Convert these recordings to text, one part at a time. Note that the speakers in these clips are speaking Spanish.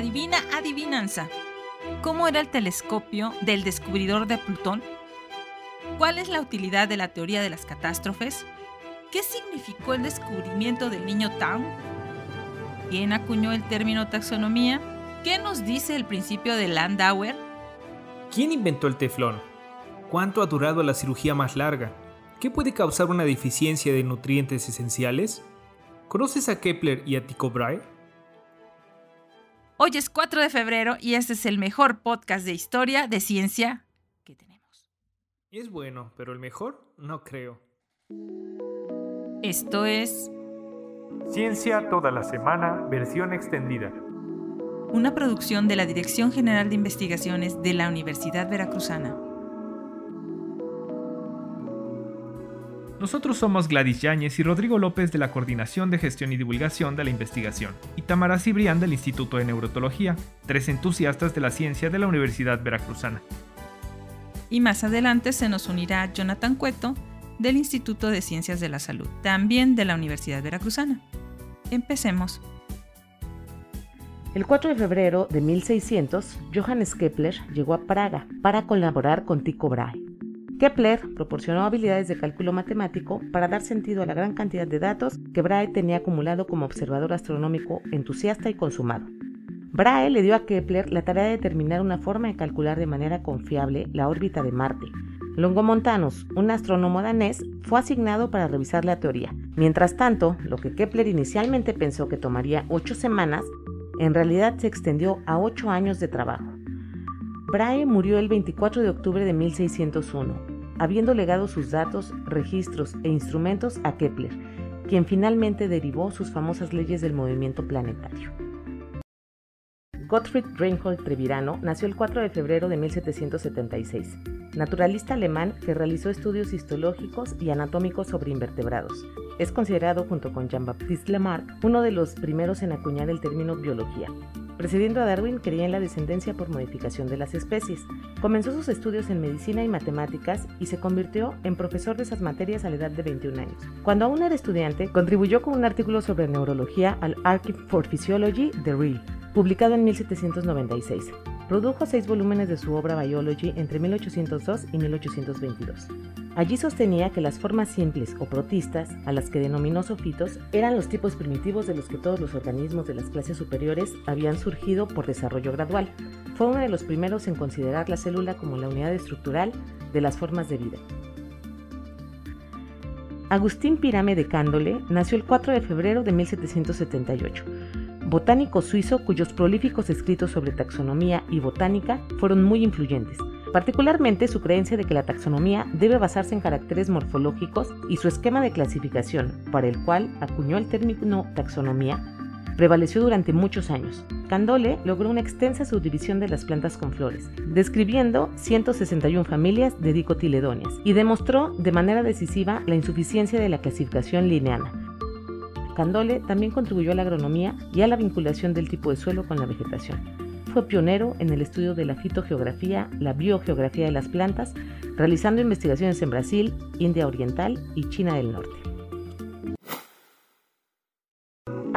Adivina, adivinanza. ¿Cómo era el telescopio del descubridor de Plutón? ¿Cuál es la utilidad de la teoría de las catástrofes? ¿Qué significó el descubrimiento del niño Tao? ¿Quién acuñó el término taxonomía? ¿Qué nos dice el principio de Landauer? ¿Quién inventó el teflón? ¿Cuánto ha durado la cirugía más larga? ¿Qué puede causar una deficiencia de nutrientes esenciales? ¿Conoces a Kepler y a Tycho Brahe? Hoy es 4 de febrero y este es el mejor podcast de historia de ciencia que tenemos. Es bueno, pero el mejor no creo. Esto es Ciencia toda la semana, versión extendida. una producción de la Dirección General de Investigaciones de la Universidad Veracruzana. Nosotros somos Gladys Yáñez y Rodrigo López de la Coordinación de Gestión y Divulgación de la Investigación, y Tamara Cibrián del Instituto de Neurotología, tres entusiastas de la ciencia de la Universidad Veracruzana. Y más adelante se nos unirá Jonathan Cueto del Instituto de Ciencias de la Salud, también de la Universidad Veracruzana. Empecemos. El 4 de febrero de 1600, Johannes Kepler llegó a Praga para colaborar con Tycho Brahe. Kepler proporcionó habilidades de cálculo matemático para dar sentido a la gran cantidad de datos que Brahe tenía acumulado como observador astronómico entusiasta y consumado. Brahe le dio a Kepler la tarea de determinar una forma de calcular de manera confiable la órbita de Marte. Longomontanus, un astrónomo danés, fue asignado para revisar la teoría. Mientras tanto, lo que Kepler inicialmente pensó que tomaría ocho semanas, en realidad se extendió a ocho años de trabajo. Brahe murió el 24 de octubre de 1601, habiendo legado sus datos, registros e instrumentos a Kepler, quien finalmente derivó sus famosas leyes del movimiento planetario. Gottfried Reinhold Trevirano nació el 4 de febrero de 1776, naturalista alemán que realizó estudios histológicos y anatómicos sobre invertebrados. Es considerado, junto con Jean-Baptiste Lamarck, uno de los primeros en acuñar el término biología. Precediendo a Darwin, creía en la descendencia por modificación de las especies. Comenzó sus estudios en medicina y matemáticas y se convirtió en profesor de esas materias a la edad de 21 años. Cuando aún era estudiante, contribuyó con un artículo sobre neurología al Archive for Physiology de Real, publicado en 1796. Produjo seis volúmenes de su obra Biology entre 1802 y 1822. Allí sostenía que las formas simples o protistas, a las que denominó sofitos, eran los tipos primitivos de los que todos los organismos de las clases superiores habían surgido por desarrollo gradual. Fue uno de los primeros en considerar la célula como la unidad estructural de las formas de vida. Agustín Pirame de Cándole nació el 4 de febrero de 1778 botánico suizo cuyos prolíficos escritos sobre taxonomía y botánica fueron muy influyentes, particularmente su creencia de que la taxonomía debe basarse en caracteres morfológicos y su esquema de clasificación, para el cual acuñó el término taxonomía, prevaleció durante muchos años. Candole logró una extensa subdivisión de las plantas con flores, describiendo 161 familias de dicotiledóneas, y demostró de manera decisiva la insuficiencia de la clasificación lineana, Candole también contribuyó a la agronomía y a la vinculación del tipo de suelo con la vegetación. Fue pionero en el estudio de la fitogeografía, la biogeografía de las plantas, realizando investigaciones en Brasil, India Oriental y China del Norte.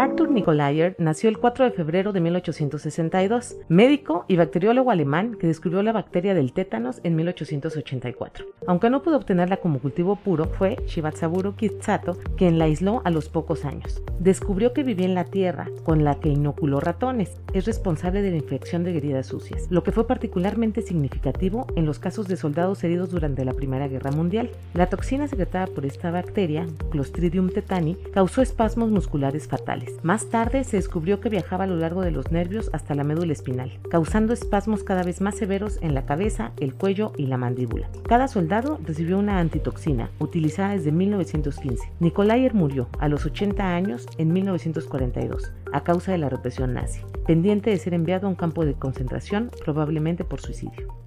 Arthur Nicolayer nació el 4 de febrero de 1862, médico y bacteriólogo alemán que descubrió la bacteria del tétanos en 1884. Aunque no pudo obtenerla como cultivo puro, fue Shibatsaburo Kitsato quien la aisló a los pocos años. Descubrió que vivía en la tierra, con la que inoculó ratones. Es responsable de la infección de heridas sucias, lo que fue particularmente significativo en los casos de soldados heridos durante la Primera Guerra Mundial. La toxina secretada por esta bacteria, Clostridium tetani, causó espasmos musculares fatales. Más tarde se descubrió que viajaba a lo largo de los nervios hasta la médula espinal, causando espasmos cada vez más severos en la cabeza, el cuello y la mandíbula. Cada soldado recibió una antitoxina, utilizada desde 1915. Nicolayer murió a los 80 años en 1942, a causa de la represión nazi, pendiente de ser enviado a un campo de concentración, probablemente por suicidio.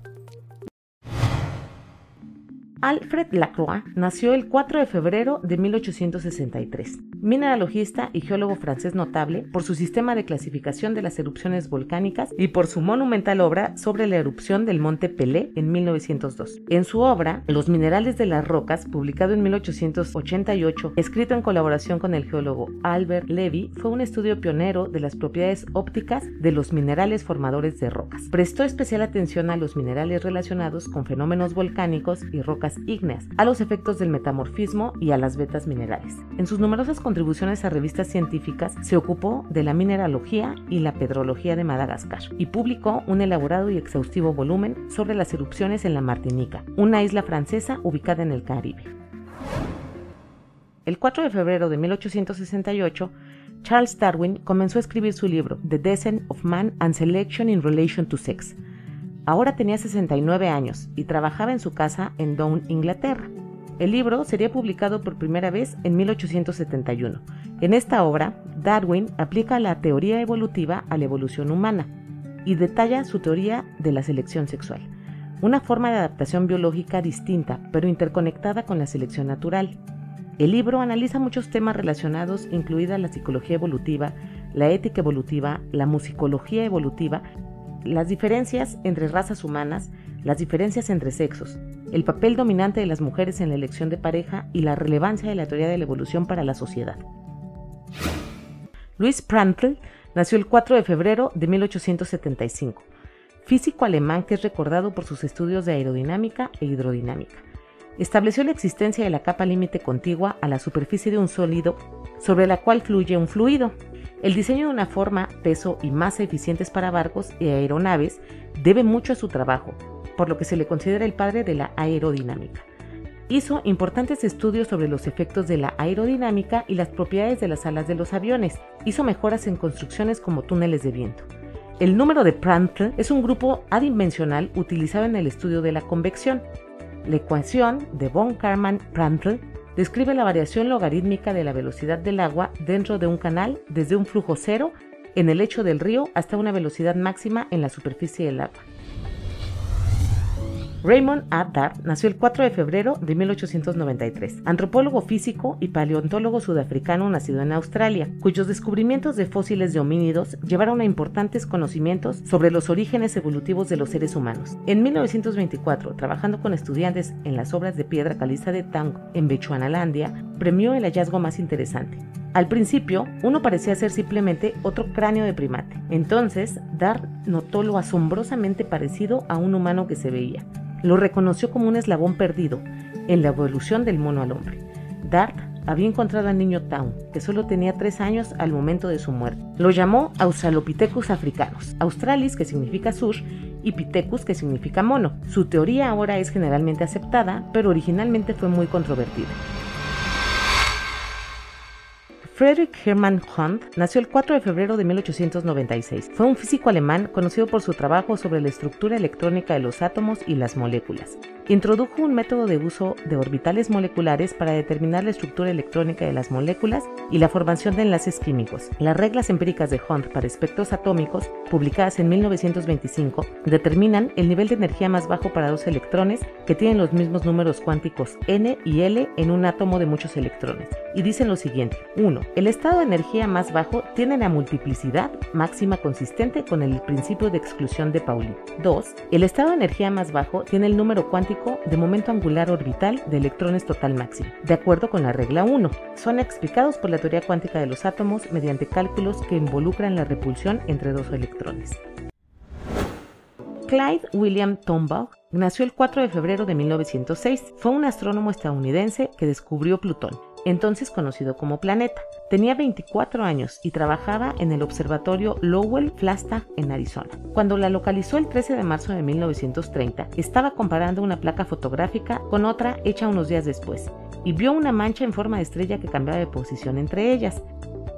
Alfred Lacroix nació el 4 de febrero de 1863, mineralogista y geólogo francés notable por su sistema de clasificación de las erupciones volcánicas y por su monumental obra sobre la erupción del monte Pelé en 1902. En su obra, Los minerales de las rocas, publicado en 1888, escrito en colaboración con el geólogo Albert Levy, fue un estudio pionero de las propiedades ópticas de los minerales formadores de rocas. Prestó especial atención a los minerales relacionados con fenómenos volcánicos y rocas ígneas, a los efectos del metamorfismo y a las vetas minerales. En sus numerosas contribuciones a revistas científicas se ocupó de la mineralogía y la pedrología de Madagascar y publicó un elaborado y exhaustivo volumen sobre las erupciones en la Martinica, una isla francesa ubicada en el Caribe. El 4 de febrero de 1868, Charles Darwin comenzó a escribir su libro The Descent of Man and Selection in Relation to Sex, Ahora tenía 69 años y trabajaba en su casa en Down, Inglaterra. El libro sería publicado por primera vez en 1871. En esta obra, Darwin aplica la teoría evolutiva a la evolución humana y detalla su teoría de la selección sexual, una forma de adaptación biológica distinta pero interconectada con la selección natural. El libro analiza muchos temas relacionados, incluida la psicología evolutiva, la ética evolutiva, la musicología evolutiva las diferencias entre razas humanas, las diferencias entre sexos, el papel dominante de las mujeres en la elección de pareja y la relevancia de la teoría de la evolución para la sociedad. Louis Prandtl nació el 4 de febrero de 1875, físico alemán que es recordado por sus estudios de aerodinámica e hidrodinámica. Estableció la existencia de la capa límite contigua a la superficie de un sólido sobre la cual fluye un fluido, el diseño de una forma, peso y masa eficientes para barcos y aeronaves debe mucho a su trabajo, por lo que se le considera el padre de la aerodinámica. Hizo importantes estudios sobre los efectos de la aerodinámica y las propiedades de las alas de los aviones. Hizo mejoras en construcciones como túneles de viento. El número de Prandtl es un grupo adimensional utilizado en el estudio de la convección. La ecuación de von Karman-Prandtl describe la variación logarítmica de la velocidad del agua dentro de un canal desde un flujo cero en el lecho del río hasta una velocidad máxima en la superficie del agua. Raymond A. Dart nació el 4 de febrero de 1893, antropólogo físico y paleontólogo sudafricano nacido en Australia, cuyos descubrimientos de fósiles de homínidos llevaron a importantes conocimientos sobre los orígenes evolutivos de los seres humanos. En 1924, trabajando con estudiantes en las obras de piedra caliza de Tang en Bechuanalandia, premió el hallazgo más interesante, al principio, uno parecía ser simplemente otro cráneo de primate. Entonces, Dart notó lo asombrosamente parecido a un humano que se veía lo reconoció como un eslabón perdido en la evolución del mono al hombre. Dart había encontrado al niño Town, que solo tenía tres años al momento de su muerte. Lo llamó Australopithecus africanus, Australis, que significa sur, y Pithecus, que significa mono. Su teoría ahora es generalmente aceptada, pero originalmente fue muy controvertida. Friedrich Hermann Hunt nació el 4 de febrero de 1896. Fue un físico alemán conocido por su trabajo sobre la estructura electrónica de los átomos y las moléculas. Introdujo un método de uso de orbitales moleculares para determinar la estructura electrónica de las moléculas y la formación de enlaces químicos. Las reglas empíricas de Hunt para espectros atómicos, publicadas en 1925, determinan el nivel de energía más bajo para dos electrones que tienen los mismos números cuánticos n y l en un átomo de muchos electrones. Y dicen lo siguiente. 1. El estado de energía más bajo tiene la multiplicidad máxima consistente con el principio de exclusión de Pauli. 2. El estado de energía más bajo tiene el número cuántico de momento angular orbital de electrones total máximo, de acuerdo con la regla 1. Son explicados por la teoría cuántica de los átomos mediante cálculos que involucran la repulsión entre dos electrones. Clyde William Tombaugh nació el 4 de febrero de 1906. Fue un astrónomo estadounidense que descubrió Plutón, entonces conocido como planeta. Tenía 24 años y trabajaba en el observatorio Lowell Flagstaff en Arizona. Cuando la localizó el 13 de marzo de 1930, estaba comparando una placa fotográfica con otra hecha unos días después y vio una mancha en forma de estrella que cambiaba de posición entre ellas.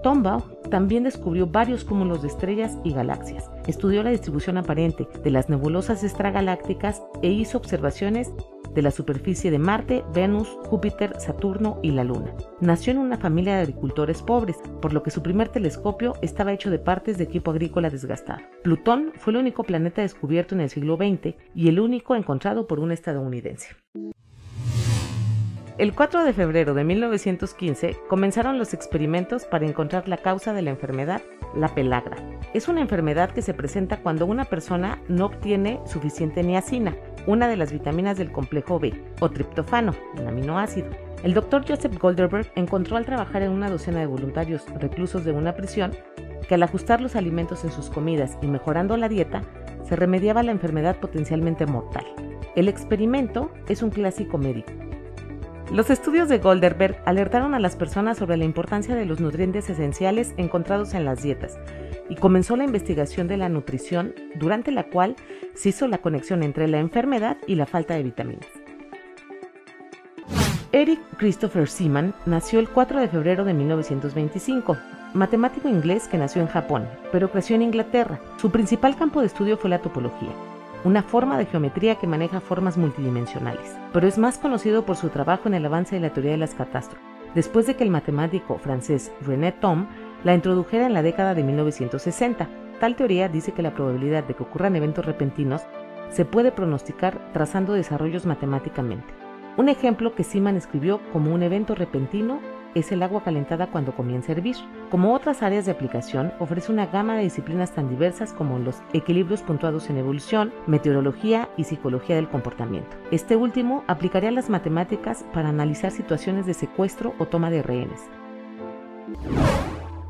Tombaugh también descubrió varios cúmulos de estrellas y galaxias. Estudió la distribución aparente de las nebulosas extragalácticas e hizo observaciones de la superficie de Marte, Venus, Júpiter, Saturno y la Luna. Nació en una familia de agricultores pobres, por lo que su primer telescopio estaba hecho de partes de equipo agrícola desgastado. Plutón fue el único planeta descubierto en el siglo XX y el único encontrado por un estadounidense. El 4 de febrero de 1915 comenzaron los experimentos para encontrar la causa de la enfermedad, la pelagra. Es una enfermedad que se presenta cuando una persona no obtiene suficiente niacina, una de las vitaminas del complejo B, o triptofano, un aminoácido. El doctor Joseph Golderberg encontró al trabajar en una docena de voluntarios reclusos de una prisión que al ajustar los alimentos en sus comidas y mejorando la dieta, se remediaba la enfermedad potencialmente mortal. El experimento es un clásico médico los estudios de Golderberg alertaron a las personas sobre la importancia de los nutrientes esenciales encontrados en las dietas y comenzó la investigación de la nutrición durante la cual se hizo la conexión entre la enfermedad y la falta de vitaminas. Eric Christopher Seaman nació el 4 de febrero de 1925, matemático inglés que nació en Japón, pero creció en Inglaterra. Su principal campo de estudio fue la topología una forma de geometría que maneja formas multidimensionales, pero es más conocido por su trabajo en el avance de la teoría de las catástrofes, después de que el matemático francés René Thom la introdujera en la década de 1960. Tal teoría dice que la probabilidad de que ocurran eventos repentinos se puede pronosticar trazando desarrollos matemáticamente. Un ejemplo que Siman escribió como un evento repentino es el agua calentada cuando comienza a hervir. Como otras áreas de aplicación, ofrece una gama de disciplinas tan diversas como los equilibrios puntuados en evolución, meteorología y psicología del comportamiento. Este último aplicaría las matemáticas para analizar situaciones de secuestro o toma de rehenes.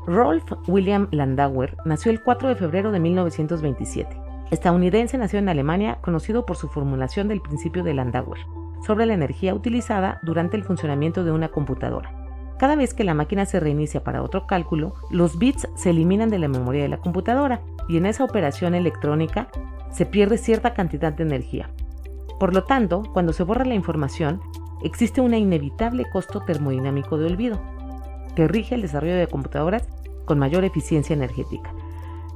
Rolf William Landauer nació el 4 de febrero de 1927. Estadounidense nació en Alemania, conocido por su formulación del principio de Landauer sobre la energía utilizada durante el funcionamiento de una computadora. Cada vez que la máquina se reinicia para otro cálculo, los bits se eliminan de la memoria de la computadora y en esa operación electrónica se pierde cierta cantidad de energía. Por lo tanto, cuando se borra la información, existe un inevitable costo termodinámico de olvido, que rige el desarrollo de computadoras con mayor eficiencia energética.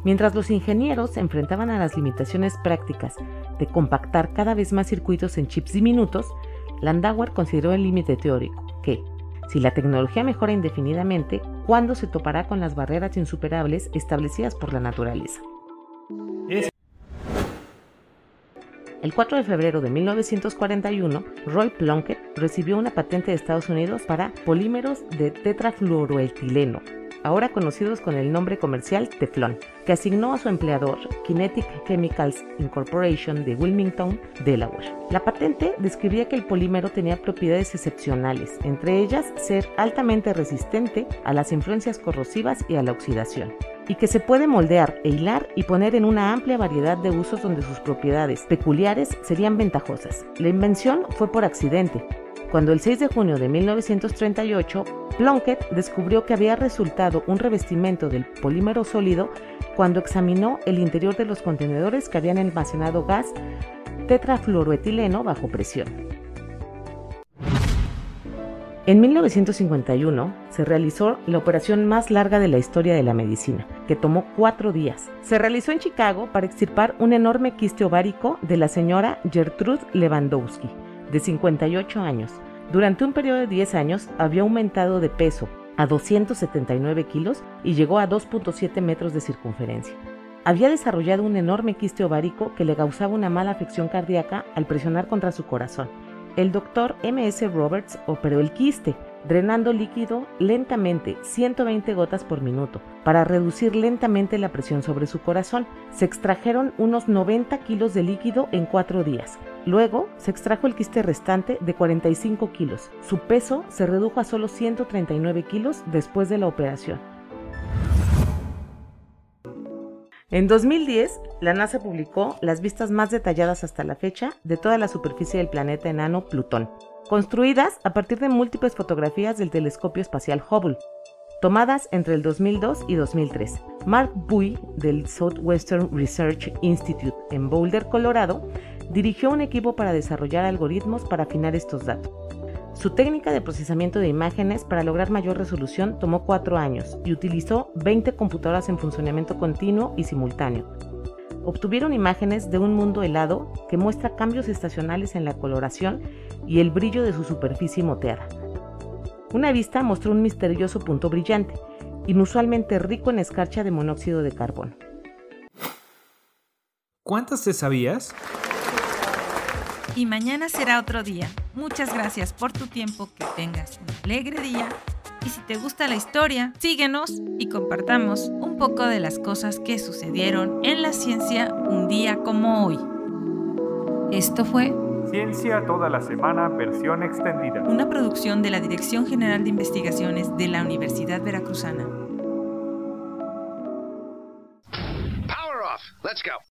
Mientras los ingenieros se enfrentaban a las limitaciones prácticas de compactar cada vez más circuitos en chips diminutos, Landauer consideró el límite teórico, que, si la tecnología mejora indefinidamente, ¿cuándo se topará con las barreras insuperables establecidas por la naturaleza? El 4 de febrero de 1941, Roy Plunkett recibió una patente de Estados Unidos para polímeros de tetrafluoroetileno, ahora conocidos con el nombre comercial Teflón, que asignó a su empleador Kinetic Chemicals Incorporation de Wilmington, Delaware. La patente describía que el polímero tenía propiedades excepcionales, entre ellas ser altamente resistente a las influencias corrosivas y a la oxidación y que se puede moldear e hilar y poner en una amplia variedad de usos donde sus propiedades peculiares serían ventajosas. La invención fue por accidente, cuando el 6 de junio de 1938 Plunkett descubrió que había resultado un revestimiento del polímero sólido cuando examinó el interior de los contenedores que habían almacenado gas tetrafluoroetileno bajo presión. En 1951 se realizó la operación más larga de la historia de la medicina, que tomó cuatro días. Se realizó en Chicago para extirpar un enorme quiste ovárico de la señora Gertrude Lewandowski, de 58 años. Durante un periodo de 10 años había aumentado de peso a 279 kilos y llegó a 2.7 metros de circunferencia. Había desarrollado un enorme quiste ovárico que le causaba una mala afección cardíaca al presionar contra su corazón. El doctor M.S. Roberts operó el quiste, drenando líquido lentamente, 120 gotas por minuto, para reducir lentamente la presión sobre su corazón. Se extrajeron unos 90 kilos de líquido en cuatro días. Luego se extrajo el quiste restante de 45 kilos. Su peso se redujo a solo 139 kilos después de la operación. En 2010, la NASA publicó las vistas más detalladas hasta la fecha de toda la superficie del planeta enano Plutón, construidas a partir de múltiples fotografías del telescopio espacial Hubble, tomadas entre el 2002 y 2003. Mark Bui, del Southwestern Research Institute en Boulder, Colorado, dirigió un equipo para desarrollar algoritmos para afinar estos datos. Su técnica de procesamiento de imágenes para lograr mayor resolución tomó cuatro años y utilizó 20 computadoras en funcionamiento continuo y simultáneo. Obtuvieron imágenes de un mundo helado que muestra cambios estacionales en la coloración y el brillo de su superficie moteada. Una vista mostró un misterioso punto brillante, inusualmente rico en escarcha de monóxido de carbono. ¿Cuántas te sabías? Y mañana será otro día. muchas gracias por tu tiempo, que tengas un alegre día y si te gusta la historia, síguenos y compartamos un poco de las cosas que sucedieron en la ciencia un día como hoy. Esto fue Ciencia toda la semana, versión extendida. Una producción de la Dirección General de Investigaciones de la Universidad Veracruzana. Power off. Let's go.